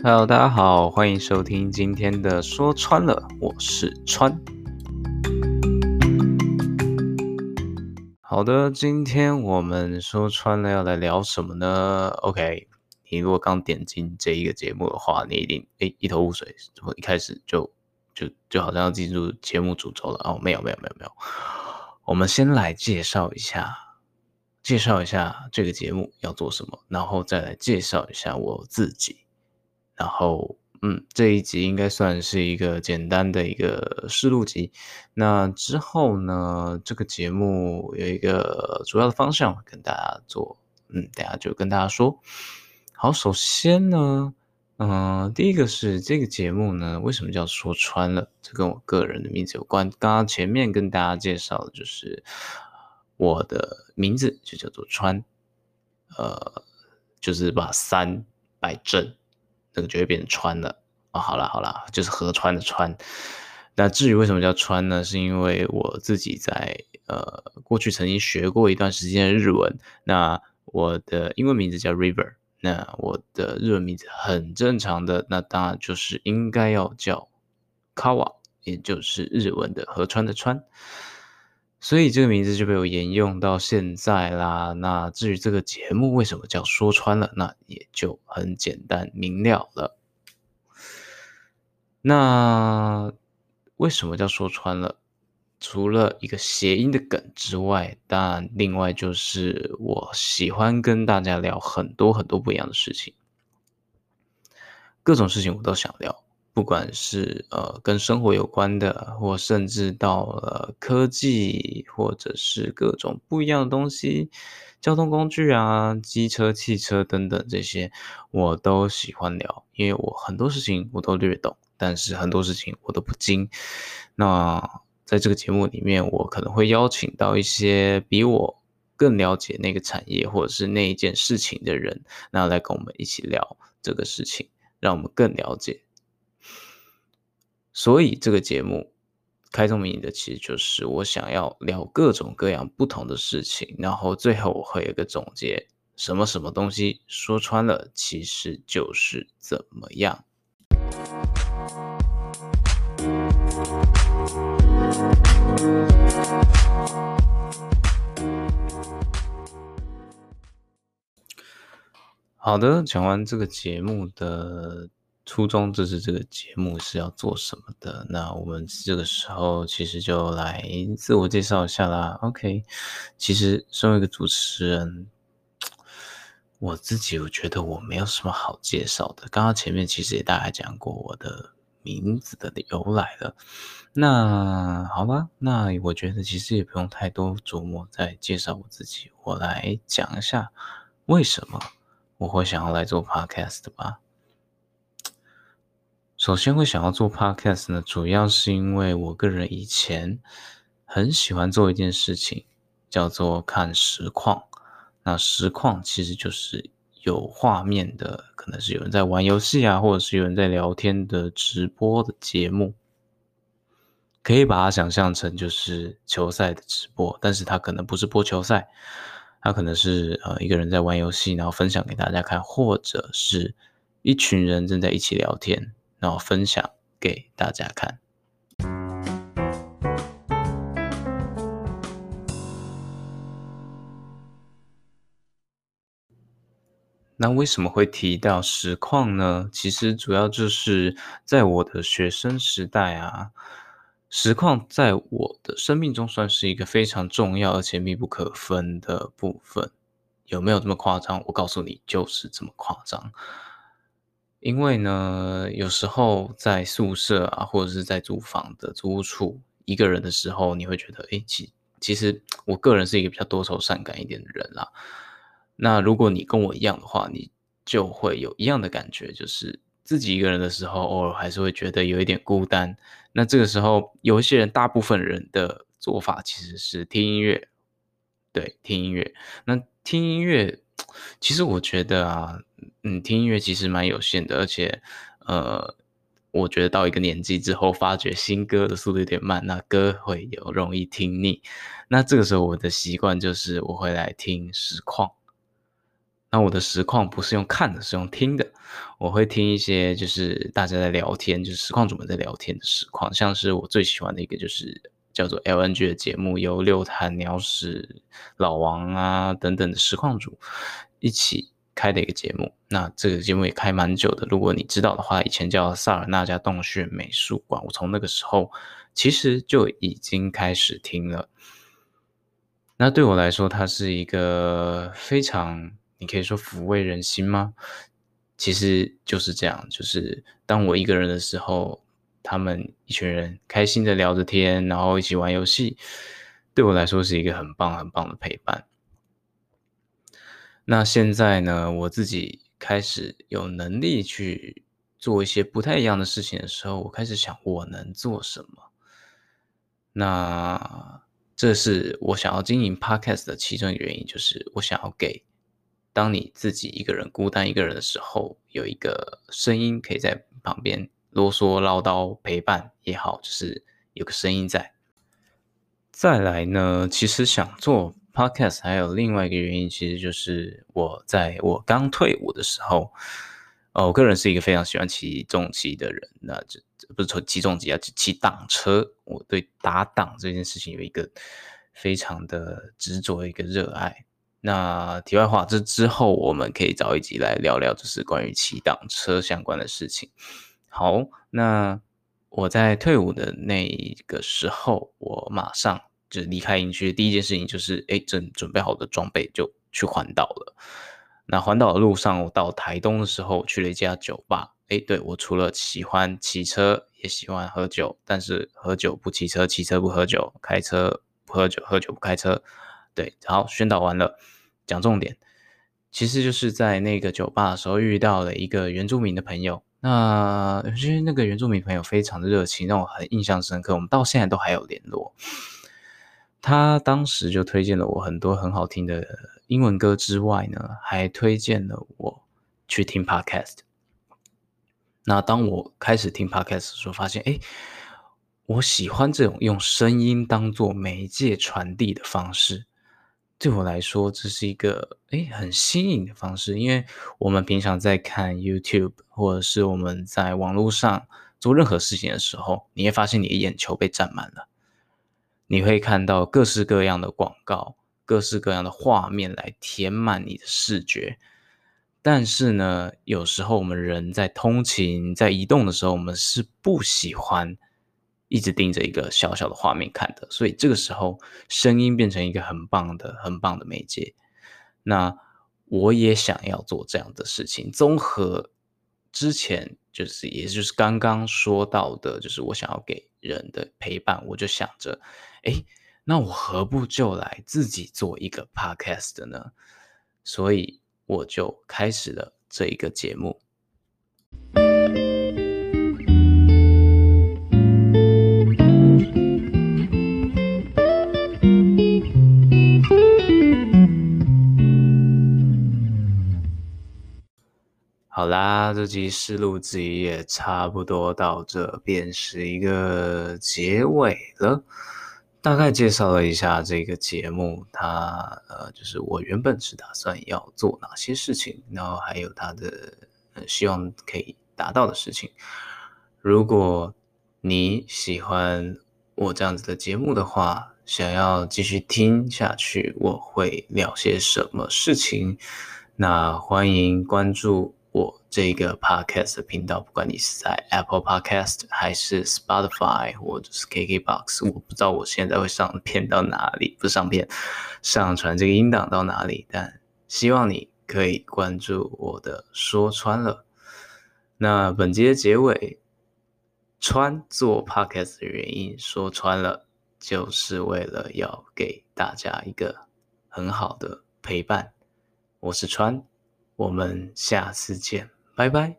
Hello，大家好，欢迎收听今天的说穿了，我是川。好的，今天我们说穿了要来聊什么呢？OK，你如果刚点进这一个节目的话，你一定诶一头雾水，我一开始就就就好像要进入节目主轴了哦，没有没有没有没有，我们先来介绍一下，介绍一下这个节目要做什么，然后再来介绍一下我自己。然后，嗯，这一集应该算是一个简单的一个试录集。那之后呢，这个节目有一个主要的方向跟大家做，嗯，等下就跟大家说。好，首先呢，嗯、第一个是这个节目呢，为什么叫说穿了？这跟我个人的名字有关。刚刚前面跟大家介绍的就是我的名字就叫做川，呃，就是把三摆正。这个就会变成川了、哦！好了好了，就是河川的川。那至于为什么叫川呢？是因为我自己在呃过去曾经学过一段时间的日文。那我的英文名字叫 River，那我的日文名字很正常的，那当然就是应该要叫 Kawa，也就是日文的河川的川。所以这个名字就被我沿用到现在啦。那至于这个节目为什么叫说穿了，那也就很简单明了了。那为什么叫说穿了？除了一个谐音的梗之外，当然另外就是我喜欢跟大家聊很多很多不一样的事情，各种事情我都想聊。不管是呃跟生活有关的，或甚至到了科技，或者是各种不一样的东西，交通工具啊、机车、汽车等等这些，我都喜欢聊，因为我很多事情我都略懂，但是很多事情我都不精。那在这个节目里面，我可能会邀请到一些比我更了解那个产业或者是那一件事情的人，那来跟我们一起聊这个事情，让我们更了解。所以这个节目开宗明义的，其实就是我想要聊各种各样不同的事情，然后最后我会有一个总结，什么什么东西说穿了，其实就是怎么样。好的，讲完这个节目的。初衷就是这个节目是要做什么的？那我们这个时候其实就来自我介绍一下啦。OK，其实身为一个主持人，我自己我觉得我没有什么好介绍的。刚刚前面其实也大概讲过我的名字的由来了。那好吧，那我觉得其实也不用太多琢磨再介绍我自己，我来讲一下为什么我会想要来做 Podcast 吧。首先会想要做 podcast 呢，主要是因为我个人以前很喜欢做一件事情，叫做看实况。那实况其实就是有画面的，可能是有人在玩游戏啊，或者是有人在聊天的直播的节目，可以把它想象成就是球赛的直播，但是它可能不是播球赛，它可能是呃一个人在玩游戏，然后分享给大家看，或者是一群人正在一起聊天。然后分享给大家看。那为什么会提到实况呢？其实主要就是在我的学生时代啊，实况在我的生命中算是一个非常重要而且密不可分的部分。有没有这么夸张？我告诉你，就是这么夸张。因为呢，有时候在宿舍啊，或者是在租房的租屋处一个人的时候，你会觉得，诶，其其实我个人是一个比较多愁善感一点的人啦。那如果你跟我一样的话，你就会有一样的感觉，就是自己一个人的时候，偶尔还是会觉得有一点孤单。那这个时候，有一些人，大部分人的做法其实是听音乐，对，听音乐。那听音乐，其实我觉得啊。嗯，听音乐其实蛮有限的，而且，呃，我觉得到一个年纪之后，发觉新歌的速度有点慢，那歌会有容易听腻。那这个时候，我的习惯就是我会来听实况。那我的实况不是用看的，是用听的。我会听一些就是大家在聊天，就是实况主们在聊天的实况，像是我最喜欢的一个就是叫做 LNG 的节目，由六坛鸟屎老王啊等等的实况主一起开的一个节目。那这个节目也开蛮久的，如果你知道的话，以前叫萨尔纳加洞穴美术馆，我从那个时候其实就已经开始听了。那对我来说，它是一个非常。你可以说抚慰人心吗？其实就是这样，就是当我一个人的时候，他们一群人开心的聊着天，然后一起玩游戏，对我来说是一个很棒很棒的陪伴。那现在呢，我自己开始有能力去做一些不太一样的事情的时候，我开始想我能做什么。那这是我想要经营 Podcast 的其中一个原因，就是我想要给。当你自己一个人孤单一个人的时候，有一个声音可以在旁边啰嗦唠叨陪伴也好，就是有个声音在。再来呢，其实想做 podcast 还有另外一个原因，其实就是我在我刚退伍的时候，哦，我个人是一个非常喜欢骑重机的人，那这不是说骑重机啊，骑挡车。我对打挡这件事情有一个非常的执着一个热爱。那题外话，这之后我们可以找一集来聊聊，就是关于骑挡车相关的事情。好，那我在退伍的那一个时候，我马上就是离开营区，第一件事情就是，哎，准准备好的装备就去环岛了。那环岛的路上，我到台东的时候去了一家酒吧。哎，对，我除了喜欢骑车，也喜欢喝酒，但是喝酒不骑车，骑车不喝酒，开车不喝酒，喝酒不开车。对，好，宣导完了，讲重点，其实就是在那个酒吧的时候遇到了一个原住民的朋友。那其实那个原住民朋友非常的热情，让我很印象深刻。我们到现在都还有联络。他当时就推荐了我很多很好听的英文歌之外呢，还推荐了我去听 Podcast。那当我开始听 Podcast 的时候，发现，哎，我喜欢这种用声音当做媒介传递的方式。对我来说，这是一个诶很新颖的方式，因为我们平常在看 YouTube 或者是我们在网络上做任何事情的时候，你会发现你的眼球被占满了，你会看到各式各样的广告、各式各样的画面来填满你的视觉。但是呢，有时候我们人在通勤、在移动的时候，我们是不喜欢。一直盯着一个小小的画面看的，所以这个时候声音变成一个很棒的、很棒的媒介。那我也想要做这样的事情。综合之前就是，也就是刚刚说到的，就是我想要给人的陪伴，我就想着，哎，那我何不就来自己做一个 podcast 呢？所以我就开始了这一个节目。好啦，这集试录集也差不多到这边是一个结尾了。大概介绍了一下这个节目，它呃，就是我原本是打算要做哪些事情，然后还有它的呃，希望可以达到的事情。如果你喜欢我这样子的节目的话，想要继续听下去，我会聊些什么事情？那欢迎关注。这个 podcast 的频道，不管你是在 Apple Podcast 还是 Spotify 或者是 KKBox，我不知道我现在会上片到哪里，不上片，上传这个音档到哪里，但希望你可以关注我的说穿了。那本集的结尾，穿做 podcast 的原因说穿了，就是为了要给大家一个很好的陪伴。我是川。我们下次见，拜拜。